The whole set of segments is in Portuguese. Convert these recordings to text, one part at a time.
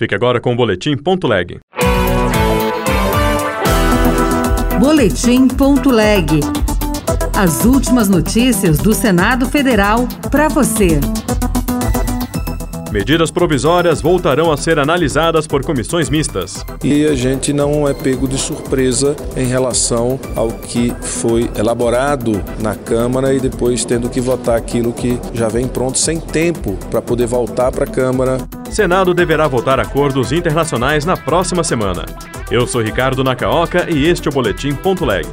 Fique agora com o Boletim Ponto Leg. Boletim Ponto Leg. As últimas notícias do Senado Federal para você. Medidas provisórias voltarão a ser analisadas por comissões mistas. E a gente não é pego de surpresa em relação ao que foi elaborado na Câmara e depois tendo que votar aquilo que já vem pronto sem tempo para poder voltar para a Câmara. Senado deverá votar acordos internacionais na próxima semana. Eu sou Ricardo Nakaoka e este é o Boletim Ponto Leg.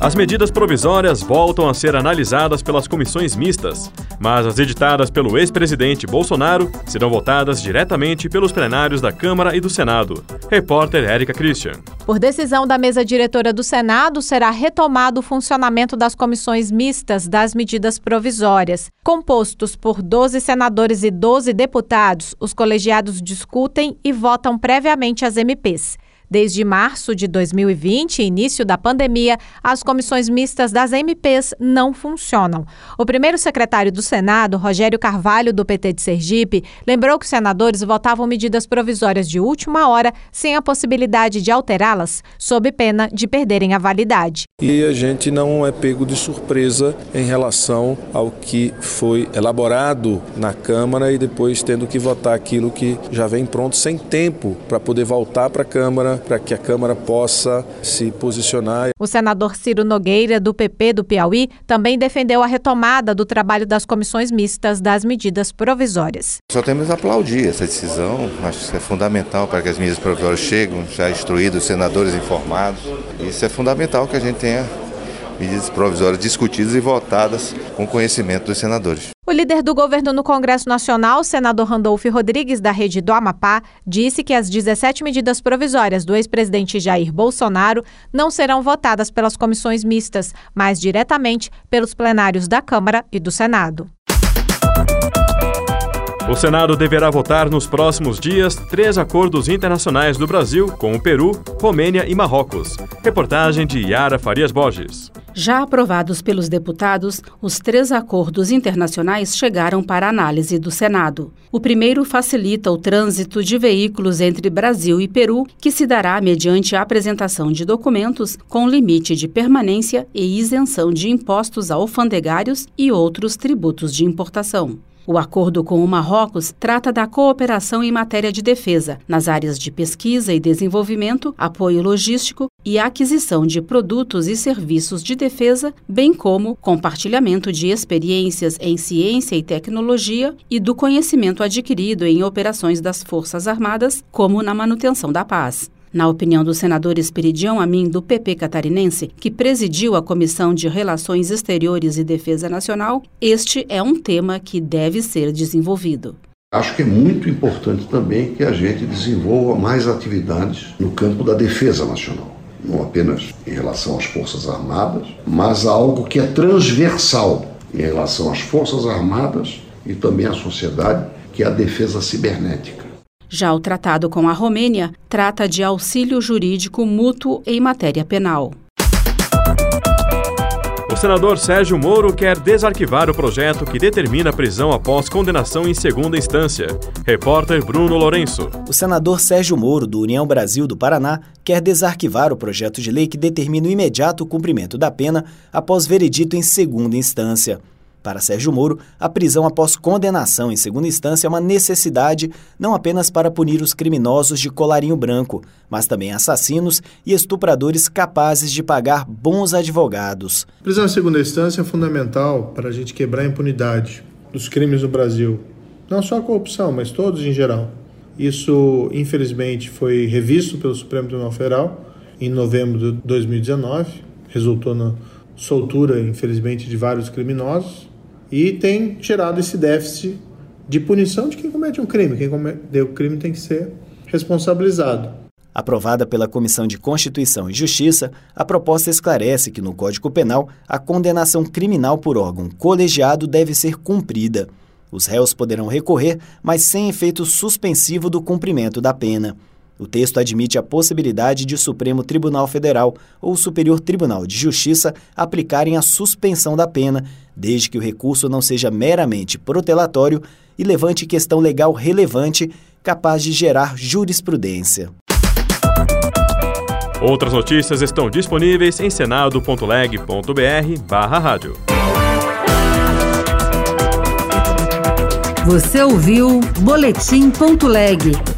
As medidas provisórias voltam a ser analisadas pelas comissões mistas, mas as editadas pelo ex-presidente Bolsonaro serão votadas diretamente pelos plenários da Câmara e do Senado. Repórter Érica Christian. Por decisão da mesa diretora do Senado, será retomado o funcionamento das comissões mistas das medidas provisórias. Compostos por 12 senadores e 12 deputados, os colegiados discutem e votam previamente as MPs. Desde março de 2020, início da pandemia, as comissões mistas das MPs não funcionam. O primeiro secretário do Senado, Rogério Carvalho, do PT de Sergipe, lembrou que os senadores votavam medidas provisórias de última hora sem a possibilidade de alterá-las, sob pena de perderem a validade. E a gente não é pego de surpresa em relação ao que foi elaborado na Câmara e depois tendo que votar aquilo que já vem pronto sem tempo para poder voltar para a Câmara para que a Câmara possa se posicionar. O senador Ciro Nogueira, do PP do Piauí, também defendeu a retomada do trabalho das comissões mistas das medidas provisórias. Só temos a aplaudir essa decisão, acho que é fundamental para que as medidas provisórias cheguem, já instruídos, senadores informados. Isso é fundamental que a gente tenha medidas provisórias discutidas e votadas com conhecimento dos senadores. O líder do governo no Congresso Nacional, senador Randolfo Rodrigues, da rede do Amapá, disse que as 17 medidas provisórias do ex-presidente Jair Bolsonaro não serão votadas pelas comissões mistas, mas diretamente pelos plenários da Câmara e do Senado. O Senado deverá votar nos próximos dias três acordos internacionais do Brasil com o Peru, Romênia e Marrocos. Reportagem de Yara Farias Borges. Já aprovados pelos deputados, os três acordos internacionais chegaram para análise do Senado. O primeiro facilita o trânsito de veículos entre Brasil e Peru, que se dará mediante a apresentação de documentos com limite de permanência e isenção de impostos alfandegários e outros tributos de importação. O acordo com o Marrocos trata da cooperação em matéria de defesa, nas áreas de pesquisa e desenvolvimento, apoio logístico e aquisição de produtos e serviços de defesa, bem como compartilhamento de experiências em ciência e tecnologia e do conhecimento adquirido em operações das Forças Armadas, como na manutenção da paz. Na opinião do senador Esperidião Amin, do PP catarinense, que presidiu a Comissão de Relações Exteriores e Defesa Nacional, este é um tema que deve ser desenvolvido. Acho que é muito importante também que a gente desenvolva mais atividades no campo da defesa nacional. Não apenas em relação às Forças Armadas, mas algo que é transversal em relação às Forças Armadas e também à sociedade, que é a defesa cibernética. Já o tratado com a Romênia trata de auxílio jurídico mútuo em matéria penal. O senador Sérgio Moro quer desarquivar o projeto que determina a prisão após condenação em segunda instância. Repórter Bruno Lourenço. O senador Sérgio Moro, do União Brasil do Paraná, quer desarquivar o projeto de lei que determina o imediato cumprimento da pena após veredito em segunda instância. Para Sérgio Moro, a prisão após condenação em segunda instância é uma necessidade não apenas para punir os criminosos de colarinho branco, mas também assassinos e estupradores capazes de pagar bons advogados. A prisão em segunda instância é fundamental para a gente quebrar a impunidade dos crimes no Brasil. Não só a corrupção, mas todos em geral. Isso, infelizmente, foi revisto pelo Supremo Tribunal Federal em novembro de 2019, resultou na soltura, infelizmente, de vários criminosos e tem tirado esse déficit de punição de quem comete um crime. Quem cometeu o crime tem que ser responsabilizado. Aprovada pela Comissão de Constituição e Justiça, a proposta esclarece que no Código Penal a condenação criminal por órgão colegiado deve ser cumprida. Os réus poderão recorrer, mas sem efeito suspensivo do cumprimento da pena. O texto admite a possibilidade de o Supremo Tribunal Federal ou Superior Tribunal de Justiça aplicarem a suspensão da pena, desde que o recurso não seja meramente protelatório e levante questão legal relevante capaz de gerar jurisprudência. Outras notícias estão disponíveis em senado.leg.br/rádio. Você ouviu Boletim.leg